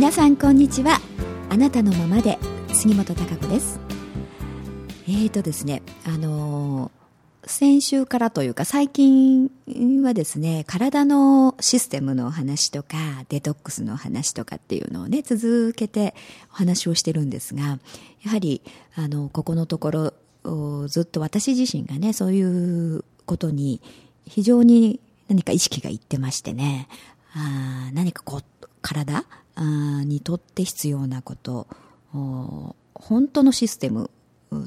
皆さんこんにちは。あなたのままで杉本孝子です。えーとですねあのー先週からというか最近はですね体のシステムの話とかデトックスの話とかっていうのをね続けてお話をしてるんですがやはりあのここのところずっと私自身がねそういうことに非常に何か意識がいってましてねあ何かこう体にとって必要なこと。本当のシステム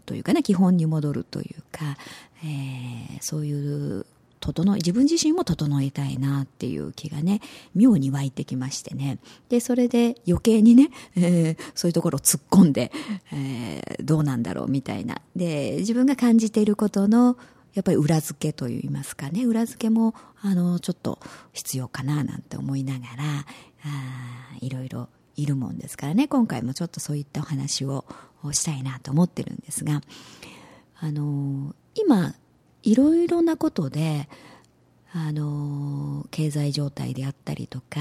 というかね基本に戻るというか、えー、そういう整自分自身も整えたいなっていう気がね妙に湧いてきましてね。でそれで余計にね、えー、そういうところを突っ込んで、えー、どうなんだろうみたいな。で自分が感じていることのやっぱり裏付けといいますかね裏付けもあのちょっと必要かななんて思いながらあいろいろいるもんですからね。今回もちょっとそういったお話をしたいなと思ってるんですがあの今いろいろなことであの経済状態であったりとか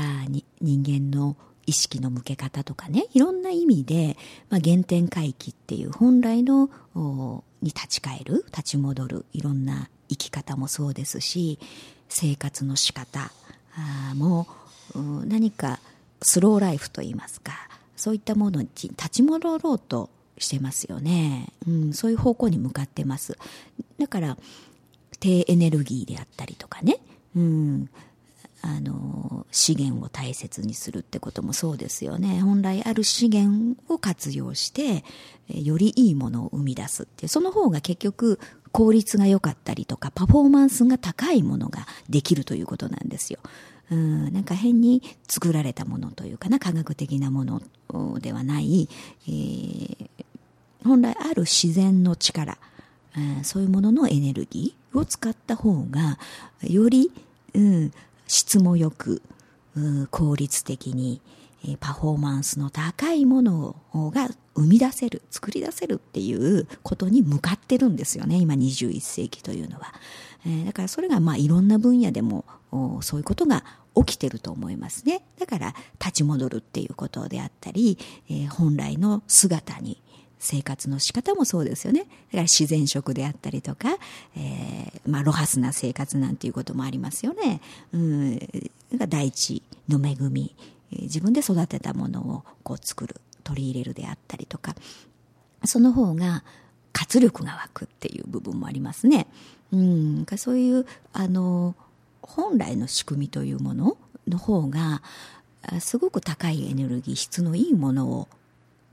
人間の意識の向け方とかねいろんな意味で、まあ、原点回帰っていう本来のに立ち返る立ち戻るいろんな生き方もそうですし生活の仕方も何かスローライフといいますかそういったものに立ち戻ろうとしてますよね、うん、そういう方向に向かってます。だから低エネルギーであったりとかね、うん、あの資源を大切にするってこともそうですよね。本来ある資源を活用してよりいいものを生み出すってその方が結局効率が良かったりとかパフォーマンスが高いものができるということなんですよ。うん、なんか変に作られたものというかな科学的なものではない、えー、本来ある自然の力、うん、そういうもののエネルギーを使った方がより、うん、質もよく、うん、効率的に、えパフォーマンスの高いものが生み出せる作り出せるっていうことに向かってるんですよね今21世紀というのは、え、だからそれがまあいろんな分野でもそういうことが起きてると思いますね。だから立ち戻るっていうことであったり、えー、本来の姿に生活の仕方もそうですよね。だから自然食であったりとか、えー、まあ、ロハスな生活なんていうこともありますよね。うん。大地の恵み、自分で育てたものをこう作る、取り入れるであったりとか、その方が活力が湧くっていう部分もありますね。うん。そういう、あの、本来の仕組みというものの方がすごく高いエネルギー質のいいものを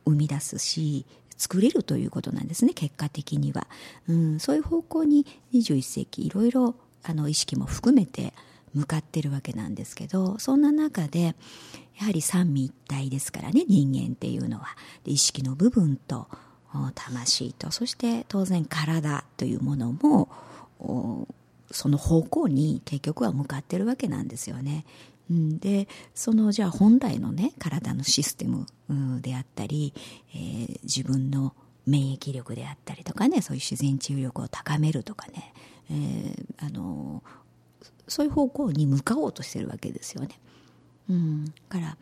生み出すし作れるということなんですね結果的には、うん、そういう方向に21世紀いろいろあの意識も含めて向かってるわけなんですけどそんな中でやはり三位一体ですからね人間っていうのは。意識の部分と魂とそして当然体というものもその方向に結局は向かってるわけなんですよね。うん、でそのじゃあ本来のね体のシステム、であったり、えー、自分の免疫力であったりとかねそういう自然治癒力を高めるとかね、えー、あのそういう方向に向かおうとしてるわけですよね。うん、から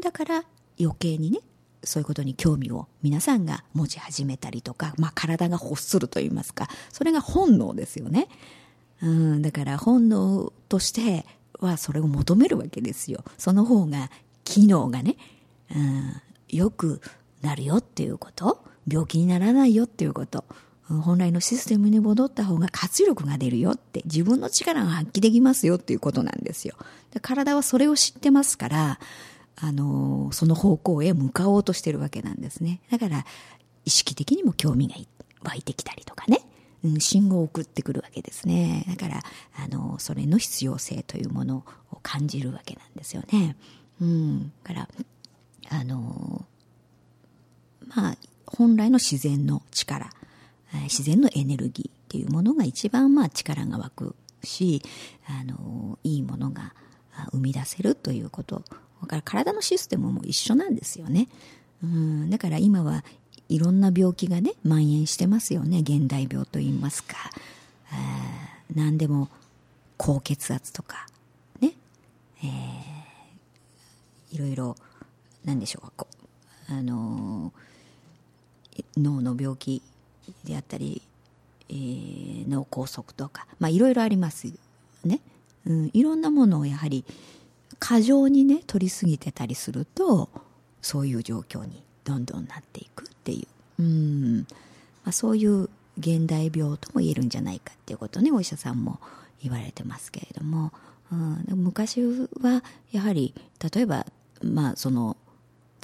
だから余計にねそういうことに興味を皆さんが持ち始めたりとか、まあ、体が欲するといいますかそれが本能ですよね。うん、だから本能としてはそれを求めるわけですよ。その方が機能がね、うん、よくなるよっていうこと、病気にならないよっていうこと、本来のシステムに戻った方が活力が出るよって、自分の力が発揮できますよっていうことなんですよ。体はそれを知ってますから、あの、その方向へ向かおうとしてるわけなんですね。だから、意識的にも興味が湧いてきたりとかね。信号を送ってくるわけですね。だから、あの、それの必要性というものを感じるわけなんですよね。うん。から、あの、まあ、本来の自然の力、自然のエネルギーっていうものが一番まあ力が湧くし、あの、いいものが生み出せるということ。だから体のシステムも一緒なんですよね。うん、だから今はいろんな病気がね蔓延してますよね。現代病といいますか。何でも高血圧とかね、えー、いろいろ何でしょうか。こうあの脳の病気であったり、えー、脳梗塞とか、まあ、いろいろありますね、うん、いろんなものをやはり過剰にね取りすぎてたりするとそういう状況にどんどんなっていく。う、ん。まあ、そういう現代病とも言えるんじゃないかっていうことねお医者さんも言われてますけれども、うん、昔はやはり例えばまあその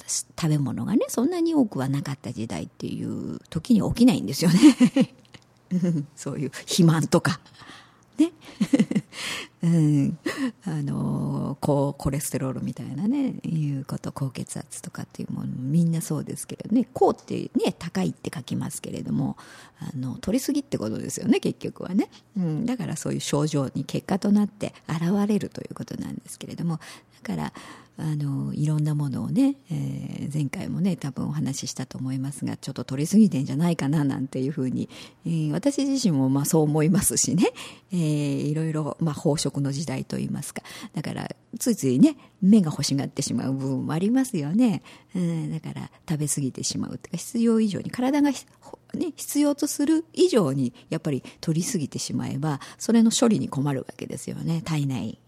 食べ物がねそんなに多くはなかった時代っていう時に起きないんですよね。そういう肥満とか。ね。うん、あの高コレステロールみたいなねいうこと高血圧とかっていうものみんなそうですけどね。高ってね高いって書きますけれどもあの取りすぎってことですよね結局はね、うん、だからそういう症状に結果となって現れるということなんですけれども。だからあのいろんなものをね、えー、前回もね多分お話ししたと思いますがちょっと取りすぎてんじゃないかななんていうふうに、えー、私自身もまあそう思いますしね、えー、いろいろ、まあ、飽食の時代といいますか。だからついついね目が欲しがってしまう部分もありますよね、うん、だから食べ過ぎてしまうとか必要以上に体がね、必要とする以上にやっぱり取りすぎてしまえばそれの処理に困るわけですよね。体内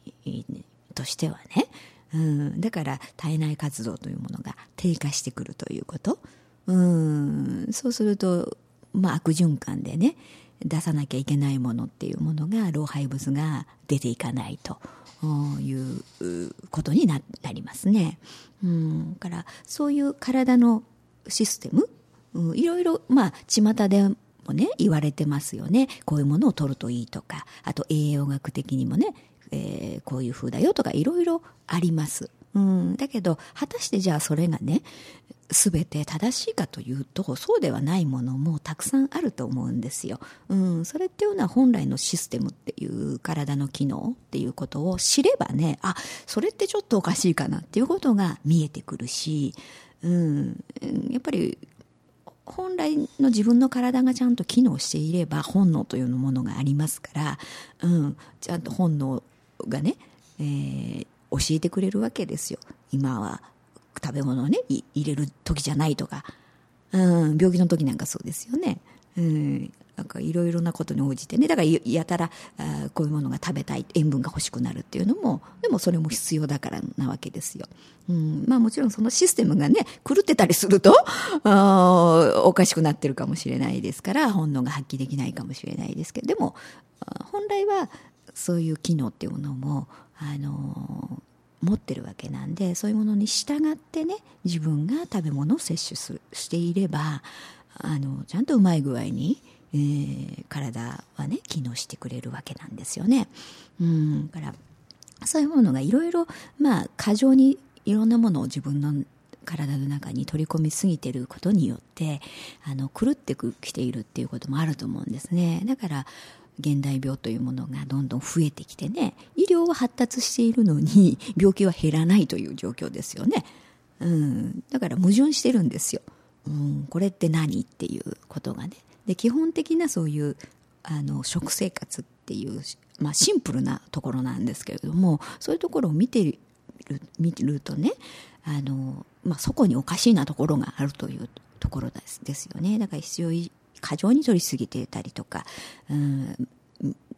としてはね。うん、だから体内活動というものが低下してくるということ、うん、そうすると、まあ、悪循環でね出さなきゃいけないものっていうものが老廃物が出ていかないということになりますね。うん、からそういう体のシステム、うん、いろいろまあ巷でもね言われてますよねこういうものを取るといいとかあと栄養学的にもねえー、こういう風だよとかいろいろあります。うん、だけど果たしてじゃあそれがね全て正しいかというとそうではないものもたくさんあると思うんですよ。うん、それっていうのは本来のシステムっていう体の機能っていうことを知ればねあそれってちょっとおかしいかなっていうことが見えてくるし、うん、やっぱり本来の自分の体がちゃんと機能していれば本能というものがありますから、うん、ちゃんと本能がね、えー、教えてくれるわけですよ。今は食べ物をね入れる時じゃないとか、うん、病気の時なんかそうですよね、うん、なんかいろいろなことに応じてね。だからやたらあこういうものが食べたい塩分が欲しくなるっていうのもでもそれも必要だからなわけですよ、うん、まあもちろんそのシステムがね狂ってたりするとあおかしくなってるかもしれないですから本能が発揮できないかもしれないですけどでも本来はそういう機能っていうものもあの持ってるわけなんでそういうものに従ってね自分が食べ物を摂取するしていればあのちゃんとうまい具合に、えー、体はね機能してくれるわけなんですよね。うんからそういうものがいろいろまあ過剰にいろんなものを自分の体の中に取り込みすぎてることによってあの狂ってきているっていうこともあると思うんですねだから現代病というものがどんどん増えてきてね医療は発達しているのに 病気は減らないという状況ですよね、うん、だから矛盾してるんですよ、うん、これって何っていうことがね。で基本的なそういうあの食生活っていう、まあ、シンプルなところなんですけれどもそういうところを見てる見るとねあの、まあ、そこにおかしいなところがあるというところですですよね。だから必要過剰に取りすぎていたりとか、うん、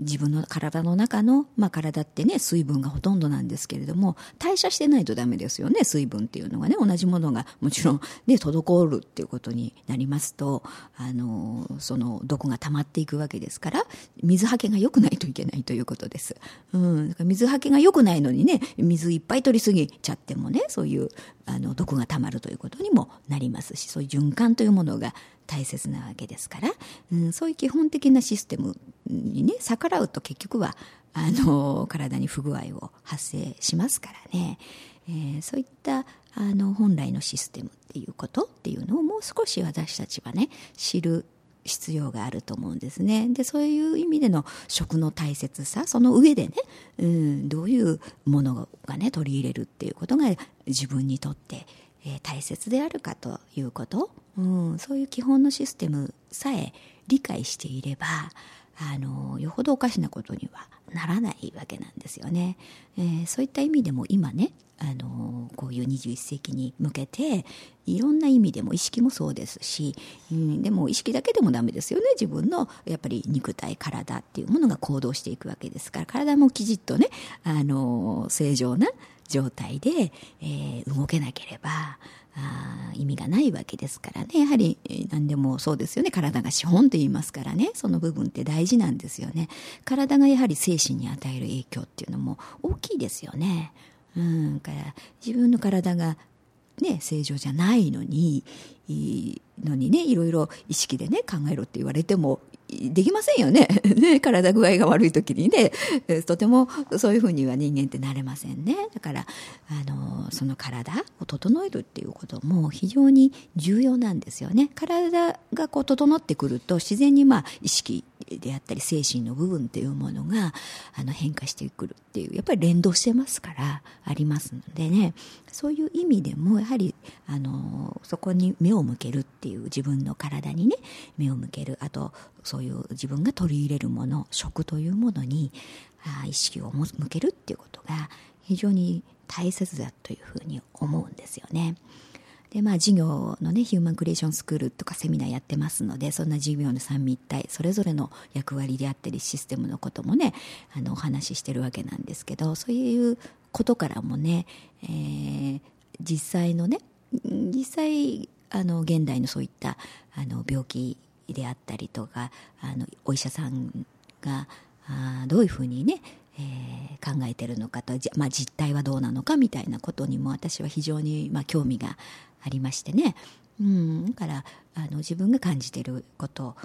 自分の体の中の、まあ、体ってね水分がほとんどなんですけれども代謝してないとダメですよね水分っていうのがね。同じものがもちろん、ね、滞るっていうことになりますとあのその毒が溜まっていくわけですから水はけが良くないといけないということです、うん、水はけが良くないのにね水いっぱい取りすぎちゃってもねそういうあの毒が溜まるということにもなりますしそういう循環というものが大切なわけですから、うん、そういう基本的なシステムにね逆らうと結局はあの体に不具合を発生しますからね、えー、そういったあの本来のシステムっていうことっていうのをもう少し私たちはね知る必要があると思うんですね。でそういう意味での食の大切さその上でね、うん、どういうものがね取り入れるっていうことが自分にとって、えー、大切であるかということ、うん、そういう基本のシステムさえ理解していればあのよほどおかしなことにはならないわけなんですよね。えー、そういった意味でも今ねあのこういう21世紀に向けていろんな意味でも意識もそうですし、うん、でも意識だけでもダメですよね自分のやっぱり肉体体っていうものが行動していくわけですから体もきちっとねあの正常な状態で、えー、動けなければあ意味がないわけですからね。やはり何でもそうですよね。体が資本と言いますからね。その部分って大事なんですよね。体がやはり精神に与える影響っていうのも大きいですよね。うん。から自分の体がね正常じゃないのにのにねいろいろ意識でね考えろって言われてもできませんよね。ね体具合が悪い時にね、とてもそういうふうには人間ってなれませんね。だから、あの、その体を整えるっていうことも非常に重要なんですよね。体がこう整ってくると自然にまあ意識であったり精神の部分っていうものがあの変化してくるっていうやっぱり連動してますからありますのでねそういう意味でもやはりあのそこに目を向けるっていう自分の体にね目を向けるあとそういう自分が取り入れるもの食というものにあ意識を向けるっていうことが非常に大切だというふうに思うんですよね。で、まあ、授業のね、ヒューマンクリエーションスクールとかセミナーやってますので、そんな授業の三位一体、それぞれの役割であったり、システムのこともね、あの、お話ししてるわけなんですけど、そういうことからもね、えー、実際のね、実際、あの、現代のそういった、あの、病気であったりとか、あの、お医者さんが、あどういうふうにね、えー、考えてるのかと、まあ、実態はどうなのかみたいなことにも私は非常に、まあ、興味がありましてね、うん、だからあの自分が感じてること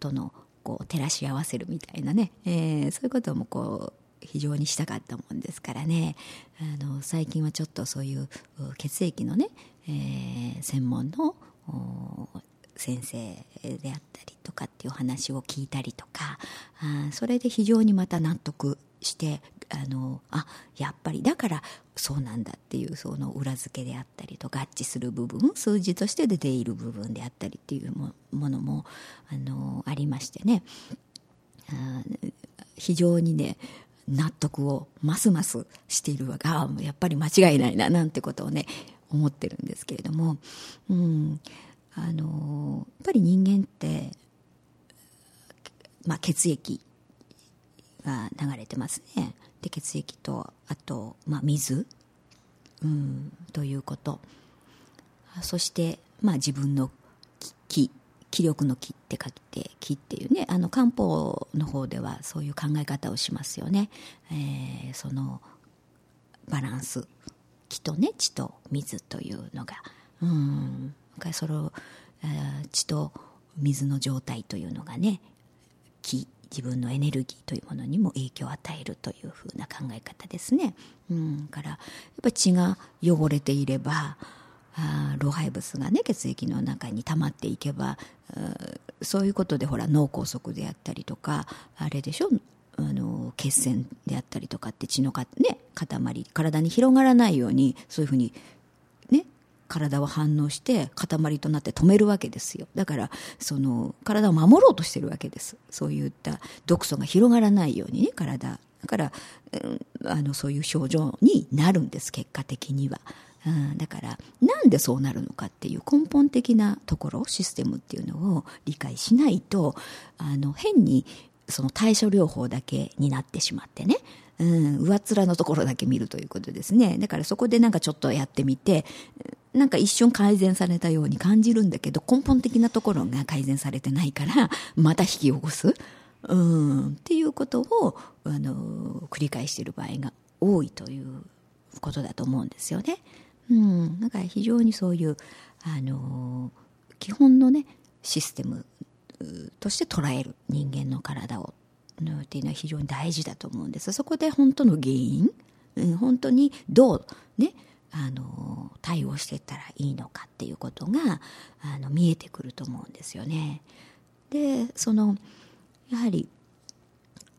とのこう照らし合わせるみたいなね、えー、そういうこともこう非常にしたかったもんですからね。あの最近はちょっとそういう血液のね、えー、専門の先生であったりとかっていう話を聞いたりとかあそれで非常にまた納得してあのあやっぱりだからそうなんだっていうその裏付けであったりと合致する部分数字として出ている部分であったりっていうものもあのありましてね。あ非常にね納得をますますしているわがやっぱり間違いないななんてことをね思ってるんですけれども、うん、あのやっぱり人間って、まあ、血液が流れてますね。で血液とあと、まあ、水、うん、ということ。そして、まあ、自分の気気力の気って書いて気っていうねあの漢方の方ではそういう考え方をしますよね、えー、そのバランス。気とね血と水というのが。うん。その、えー、血と水の状態というのがね気自分のエネルギーというものにも影響を与えるというふうな考え方ですね。うん、からやっぱ血が汚れていればあ老廃物がね血液の中に溜まっていけばそういうことでほら脳梗塞であったりとかあれでしょ？あの血栓であったりとかって血のか、ね、塊体に広がらないようにそういうふうに体は反応して塊となって止めるわけですよ。だからその体を守ろうとしてるわけです。そういった毒素が広がらないようにね体。だから、うん、あのそういう症状になるんです結果的には、うん、だからなんでそうなるのかっていう根本的なところシステムっていうのを理解しないとあの変にその対処療法だけになってしまってね。うん、上っ面のところだけ見るということですね。だからそこでなんかちょっとやってみて、なんか一瞬改善されたように感じるんだけど、根本的なところが改善されてないから、また引き起こす。うん、っていうことを、あの、繰り返している場合が多いということだと思うんですよね。うん、だから非常にそういう、あの、基本のね、システムとして捉える人間の体をのっていうのは非常に大事だと思うんですそこで本当の原因、うん、本当にどうねあの対応していったらいいのかっていうことがあの見えてくると思うんですよね。でそのやはり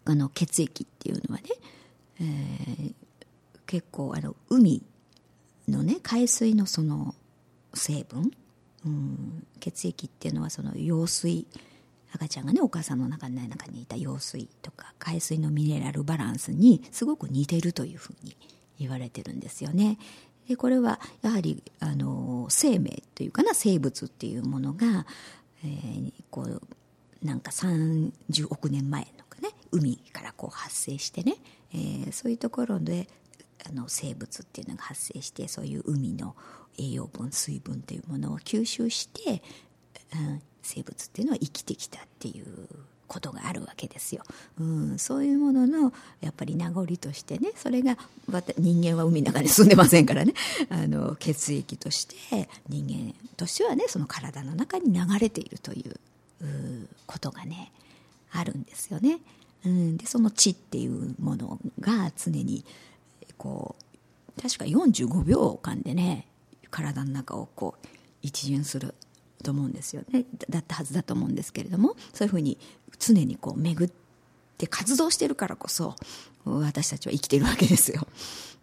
あの血液っていうのはね、えー、結構あの海のね海水のその成分、うん、血液っていうのはその羊水赤ちゃんがねお母さんの中に中にいた羊水とか海水のミネラルバランスにすごく似てるというふうに言われてるんですよね。でこれはやはりあの生命というかな生物っていうものが、えー、こうなんか30億年前のかね海からこう発生してね、えー、そういうところであの生物っていうのが発生してそういう海の栄養分水分というものを吸収して、うん、生物っていうのは生きてきたっていうことがあるわけですよ、うん、そういうもののやっぱり名残としてねそれが人間は海の中に住んでませんからね。あの血液として人間としてはねその体の中に流れているということがねあるんですよね。うん、でその血っていうものが常にこう確か45秒間でね体の中をこう一巡する。と思うんですよね。だったはずだと思うんですけれどもそういうふうに常にこう巡って活動してるからこそ私たちは生きてるわけですよ。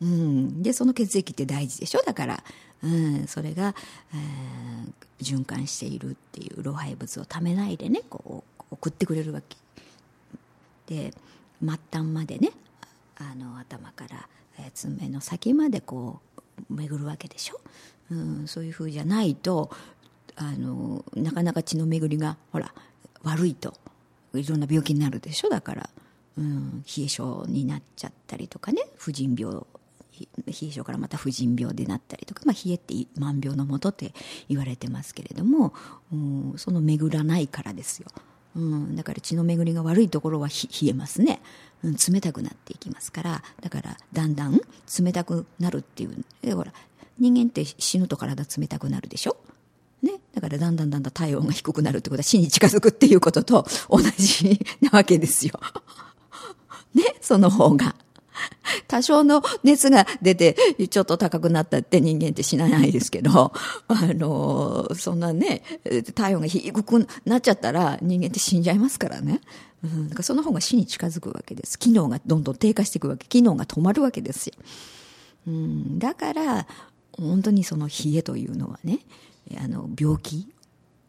うん、でその血液って大事でしょ？だから、うん、それが、えー、循環しているっていう老廃物をためないでねこう送ってくれるわけ。で末端までねあの頭から、爪の先までこう巡るわけでしょ、うん、そういうふうじゃないとあのなかなか血の巡りがほら悪いといろんな病気になるでしょ？だから、うん、冷え性になっちゃったりとかね婦人病冷え性からまた婦人病でなったりとか、まあ、冷えって万病のもとって言われてますけれども、うん、その巡らないからですよ、うん、だから血の巡りが悪いところは冷えますね、うん、冷たくなっていきますからだからだんだん冷たくなるっていうほら人間って死ぬと体冷たくなるでしょ？ね、だからだんだんだんだん体温が低くなるってことは死に近づくっていうことと同じなわけですよ。ね、その方が。多少の熱が出て、ちょっと高くなったって人間って死なないですけど、あの、そんなね、体温が低くなっちゃったら人間って死んじゃいますからね。うん、だからその方が死に近づくわけです。機能がどんどん低下していくわけ。機能が止まるわけですよ。うん、だから、本当にその冷えというのはね、あの病気、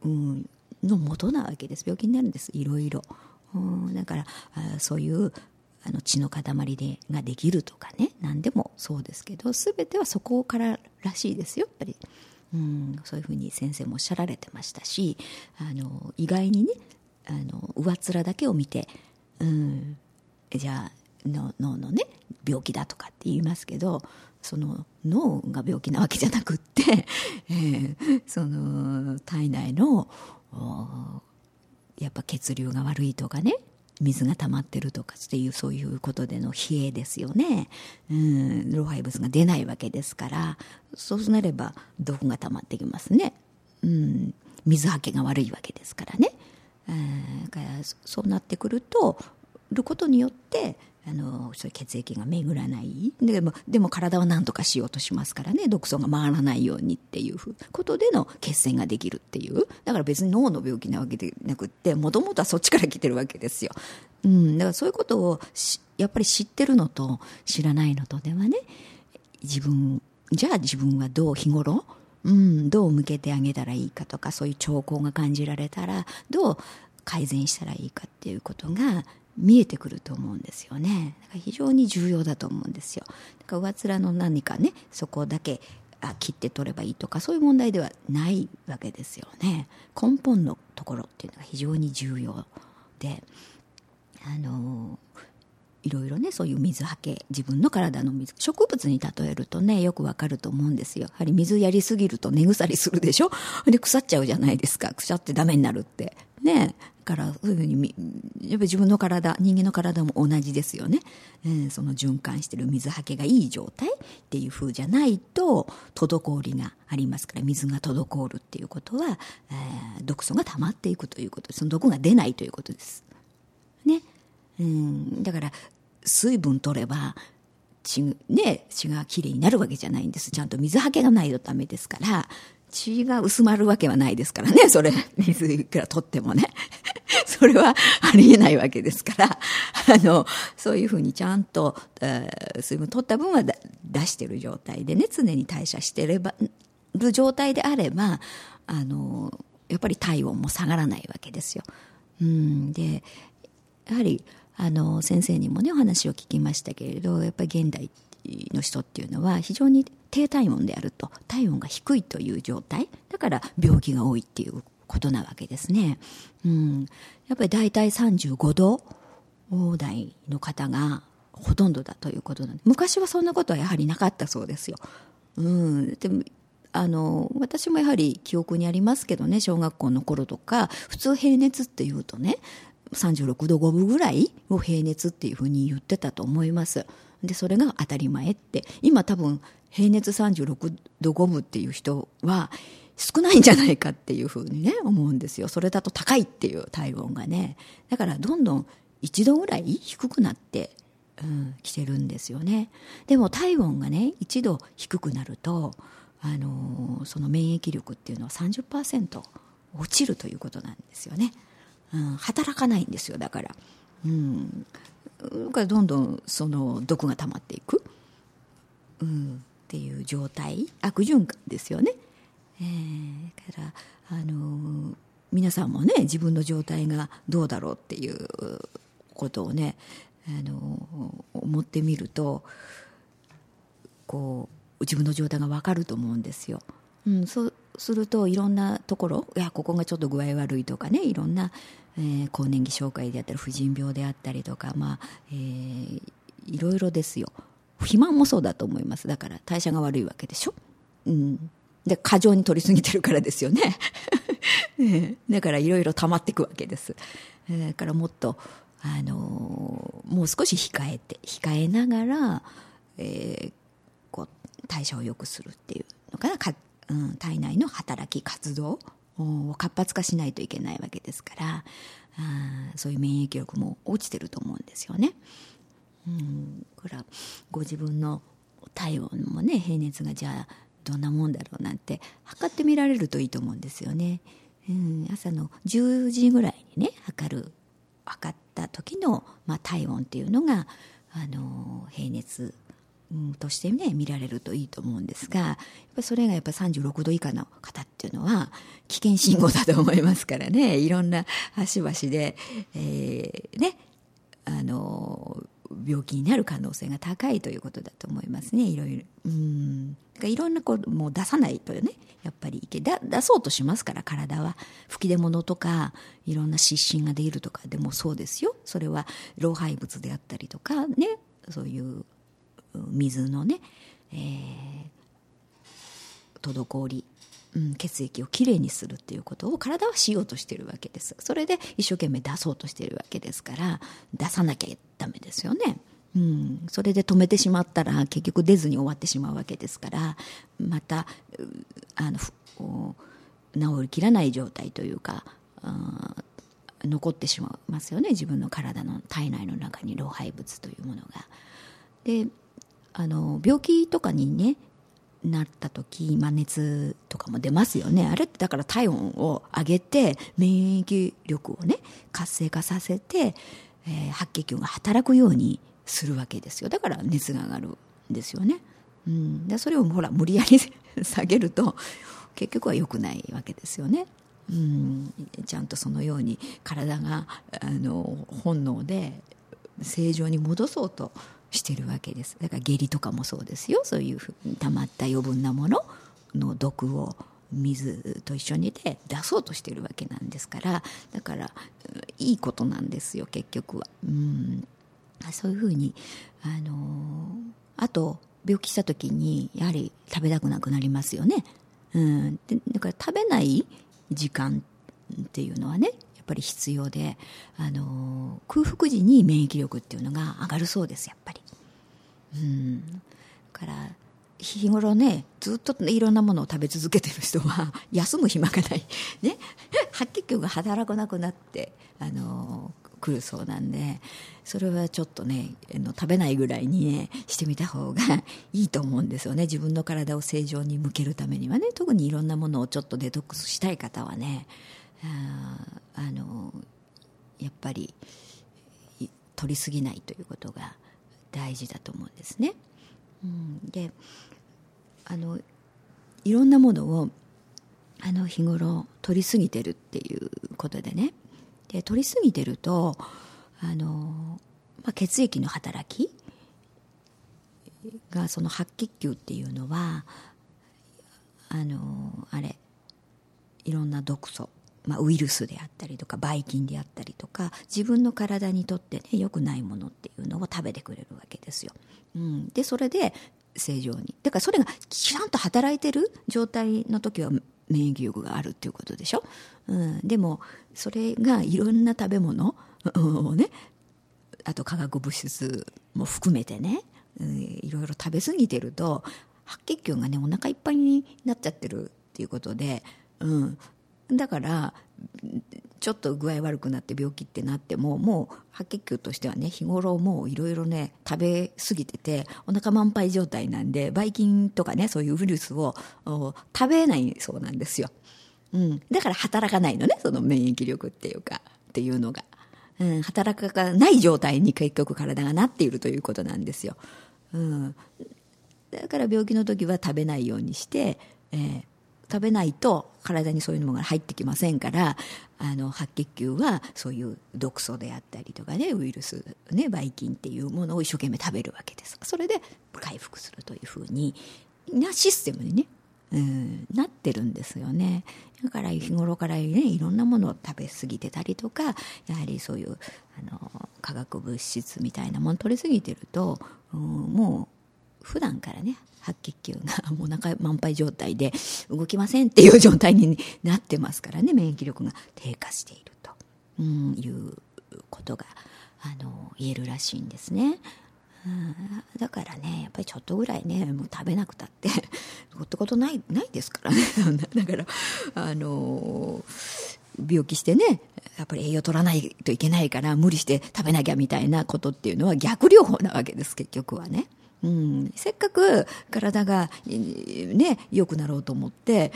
うん、の元なわけです。病気になるんです。いろいろ、うん、だからあそういうあの血の塊でができるとかね。何でもそうですけど全てはそこかららしいですよやっぱり、うん、そういうふうに先生もおっしゃられてましたしあの意外にねあの上っ面だけを見て、うん、じゃあ脳のね病気だとかって言いますけどその脳が病気なわけじゃなくって、えー、その体内のやっぱ血流が悪いとかね水が溜まってるとかっていうそういうことでの冷えですよね、うん、老廃物が出ないわけですからそうなれば毒が溜まってきますね、うん、水はけが悪いわけですからね、えー、からそうなってくるとることによってあのそう血液が巡らない。でもでも体は何とかしようとしますからね。毒素が回らないようにっていうことでの血栓ができるっていう。だから別に脳の病気なわけでなくってもともとはそっちから来てるわけですよ、うん、だからそういうことをやっぱり知ってるのと知らないのとではね自分じゃあ自分はどう日頃うん、どう向けてあげたらいいかとかそういう兆候が感じられたらどう改善したらいいかっていうことが見えてくると思うんですよね。だから非常に重要だと思うんですよ。だから上面の何かねそこだけあ切って取ればいいとかそういう問題ではないわけですよね。根本のところっていうのが非常に重要であのいろいろねそういう水はけ自分の体の水植物に例えるとねよくわかると思うんですよ。やはり水やりすぎると根腐りするでしょ？で腐っちゃうじゃないですか。腐ってダメになるって。ね。からそういうふうにやっぱり自分の体人間の体も同じですよね、えー、その循環してる水はけがいい状態っていうふうじゃないと滞りがありますから水が滞るっていうことは、えー、毒素が溜まっていくということその毒が出ないということです。ね。うんだから水分取れば血,、ね、血がきれいになるわけじゃないんです。ちゃんと水はけがないとダメですから。血が薄まるわけはないですからね、それ、水いくら取ってもね。それはありえないわけですから、あの、そういうふうにちゃんと、水分取った分は出してる状態でね、常に代謝してれば、る状態であれば、あの、やっぱり体温も下がらないわけですよ。うん、で、やはり、あの、先生にもね、お話を聞きましたけれど、やっぱり現代の人っていうのは非常に低体温であると体温が低いという状態。だから病気が多いっていうことなわけですね、うん、やっぱり大体35度台の方がほとんどだということなんで昔はそんなことはやはりなかったそうですよ、うん、でもあの私もやはり記憶にありますけどね小学校の頃とか普通平熱っていうとね36度5分ぐらいを平熱っていうふうに言ってたと思います。でそれが当たり前って。今多分平熱36度5分っていう人は少ないんじゃないかっていうふうにね思うんですよ。それだと高いっていう体温がね。だからどんどん1度ぐらい低くなってうん、来てるんですよね。でも体温がね1度低くなると、あのー、その免疫力っていうのは30%落ちるということなんですよね、うん、働かないんですよだから、うん、だからどんどんその毒が溜まっていく、うん、っていう状態悪循環ですよね、えー、からあのー、皆さんもね自分の状態がどうだろうっていうことをねあの思ってみるとこう自分の状態が分かると思うんですよ。うん、そうするといろんなところいやここがちょっと具合悪いとかねいろんな、えー、更年期障害であったり婦人病であったりとかまあ、えー、いろいろですよ。肥満もそうだと思います。だから代謝が悪いわけでしょ、うん、で過剰に取りすぎてるからですよね。だからいろいろ溜まっていくわけです、だからもっとあのもう少し控えて控えながら、えー、こう代謝を良くするっていうのかな。か、うん、体内の働き活動活発化しないといけないわけですからあそういう免疫力も落ちてると思うんですよね。うん、これはご自分の体温もね平熱がじゃあどんなもんだろうなんて測ってみられるといいと思うんですよね。うん、朝の10時ぐらいにね測る測った時の、まあ、体温っていうのがあの平熱、うん、としてね見られるといいと思うんですがやっぱそれがやっぱ36度以下の方っていうのは危険信号だと思いますからね。いろんな端々で、えー、ねあの病気になる可能性が高いということだと思いますね。いろいろ。うん。いろんなこうもう出さないとねやっぱりいけだ出そうとしますから体は。吹き出物とかいろんな湿疹が出るとかでもそうですよ。それは老廃物であったりとかね。そういう水のね、えー、滞りうん、血液をきれいにするっていうことを体はしようとしてるわけですそれで一生懸命出そうとしてるわけですから出さなきゃダメですよね。うん、それで止めてしまったら結局出ずに終わってしまうわけですからまたあの治りきらない状態というか残ってしまいますよね自分の体の体内の中に老廃物というものが。であの病気とかにねなった時、まあ、熱とかも出ますよね。あれってだから体温を上げて免疫力をね活性化させて、えー、白血球が働くようにするわけですよ。だから熱が上がるんですよね、うん、でそれをほら無理やり下げると結局は良くないわけですよね。うん、ちゃんとそのように体があの本能で正常に戻そうとしてるわけです。だから下痢とかもそうですよ。そういうふうに溜まった余分なものの毒を水と一緒にで出そうとしてるわけなんですから。だからいいことなんですよ結局は。うん。そういうふうにあのあと病気した時にやはり食べたくなくなりますよね。うん。でだから食べない時間っていうのはねやっぱり必要で、あの空腹時に免疫力っていうのが上がるそうですやっぱり。うん。から日頃ねずっといろんなものを食べ続けてる人は 休む暇がない、ね、白血球が働かなくなってあの来るそうなんでそれはちょっとねの食べないぐらいにねしてみた方がいいと思うんですよね。自分の体を正常に向けるためにはね。特にいろんなものをちょっとデトックスしたい方はねあのやっぱり取りすぎないということが大事だと思うんですね。うん、であのいろんなものをあの日頃取りすぎてるっていうことでねで取りすぎてるとあの、まあ、血液の働きがその白血球っていうのはあのあれいろんな毒素、まあ、ウイルスであったりとかばい菌であったりとか自分の体にとってね良くないものっていうのを食べてくれるわけですよ、うん、でそれで正常に。だからそれがちゃんと働いてる状態の時は免疫力があるっていうことでしょ、うん、でもそれがいろんな食べ物 をねあと化学物質も含めてね、うん、いろいろ食べ過ぎてると白血球がねお腹いっぱいになっちゃってるっていうことで、うん、だからちょっと具合悪くなって病気ってなってももう白血球としてはね日頃もういろいろね食べ過ぎててお腹満杯状態なんでばい菌とかねそういうウイルスを食べないそうなんですよ、うん、だから働かないのねその免疫力っていうかっていうのが、うん、働かない状態に結局体がなっているということなんですよ、うん、だから病気の時は食べないようにして、えー、食べないと体にそういうものが入ってきませんからあの白血球はそういう毒素であったりとかねウイルス、ね、ばい菌っていうものを一生懸命食べるわけです。それで回復するというふうになシステムにね、うん、なってるんですよね。だから日頃からねいろんなものを食べ過ぎてたりとかやはりそういうあの化学物質みたいなもの取り過ぎてると、うん、もう普段からね白血球がもうお腹満杯状態で動きませんっていう状態になってますからね免疫力が低下していると、うん、いうことがあの言えるらしいんですね。うん、だからねやっぱりちょっとぐらいねもう食べなくたって ってことないないですからね だからあの病気してねやっぱり栄養取らないといけないから無理して食べなきゃみたいなことっていうのは逆療法なわけです結局はね。うん、せっかく体が、ね、良くなろうと思って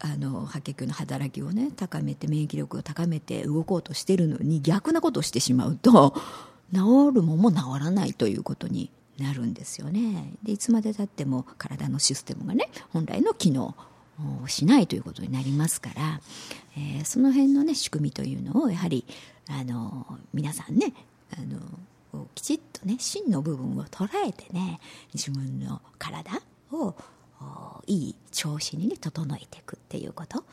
あの白血球の働きを、ね、高めて免疫力を高めて動こうとしてるのに逆なことをしてしまうと治るもんも治らないということになるんですよね。でいつまでたっても体のシステムがね本来の機能をしないということになりますから、えー、その辺の、ね、仕組みというのをやはりあの皆さんねあのきちっとね芯の部分を捉えてね自分の体をいい調子にね整えていくっていうこと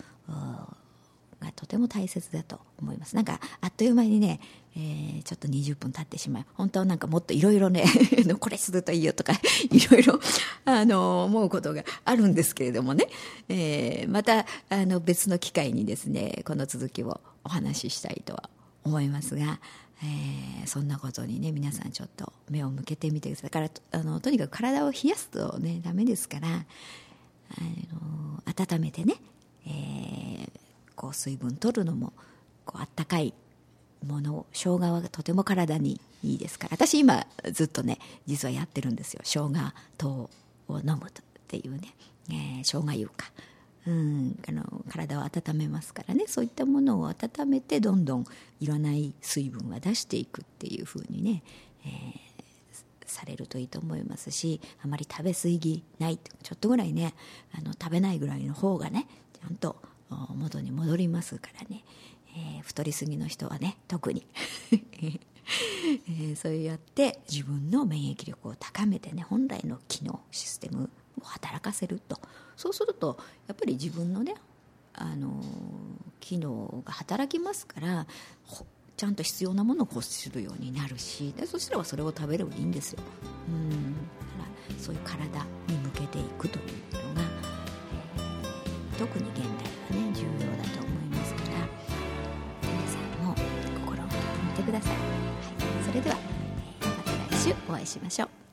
がとても大切だと思います。なんかあっという間にね、えー、ちょっと20分経ってしまう本当はなんかもっといろいろね これするといいよとか いろいろあの思うことがあるんですけれどもね、えー、またあの別の機会にですねこの続きをお話ししたいとは思いますがえー、そんなことにね皆さんちょっと目を向けてみてください。だからあのとにかく体を冷やすとねダメですからあの温めてね、えー、こう水分取るのもこうあったかいもの生姜はとても体にいいですから。私今ずっとね実はやってるんですよ。生姜糖を飲むっていうね、えー、生姜湯か。うん、あの体を温めますからね。そういったものを温めてどんどんいらない水分は出していくっていうふうにね、えー、されるといいと思いますしあまり食べ過ぎないちょっとぐらいねあの食べないぐらいの方がねちゃんと元に戻りますからね、えー、太りすぎの人はね特に。えー、そうやって自分の免疫力を高めてね本来の機能システム働かせるとそうするとやっぱり自分のねあの機能が働きますからちゃんと必要なものを欲するようになるしでそしたらそれを食べればいいんですよ。うんだからそういう体に向けていくというのが、特に現代はね重要だと思いますから皆さんも心を込めてみてください。はい、それでは、えー、また来週お会いしましょう。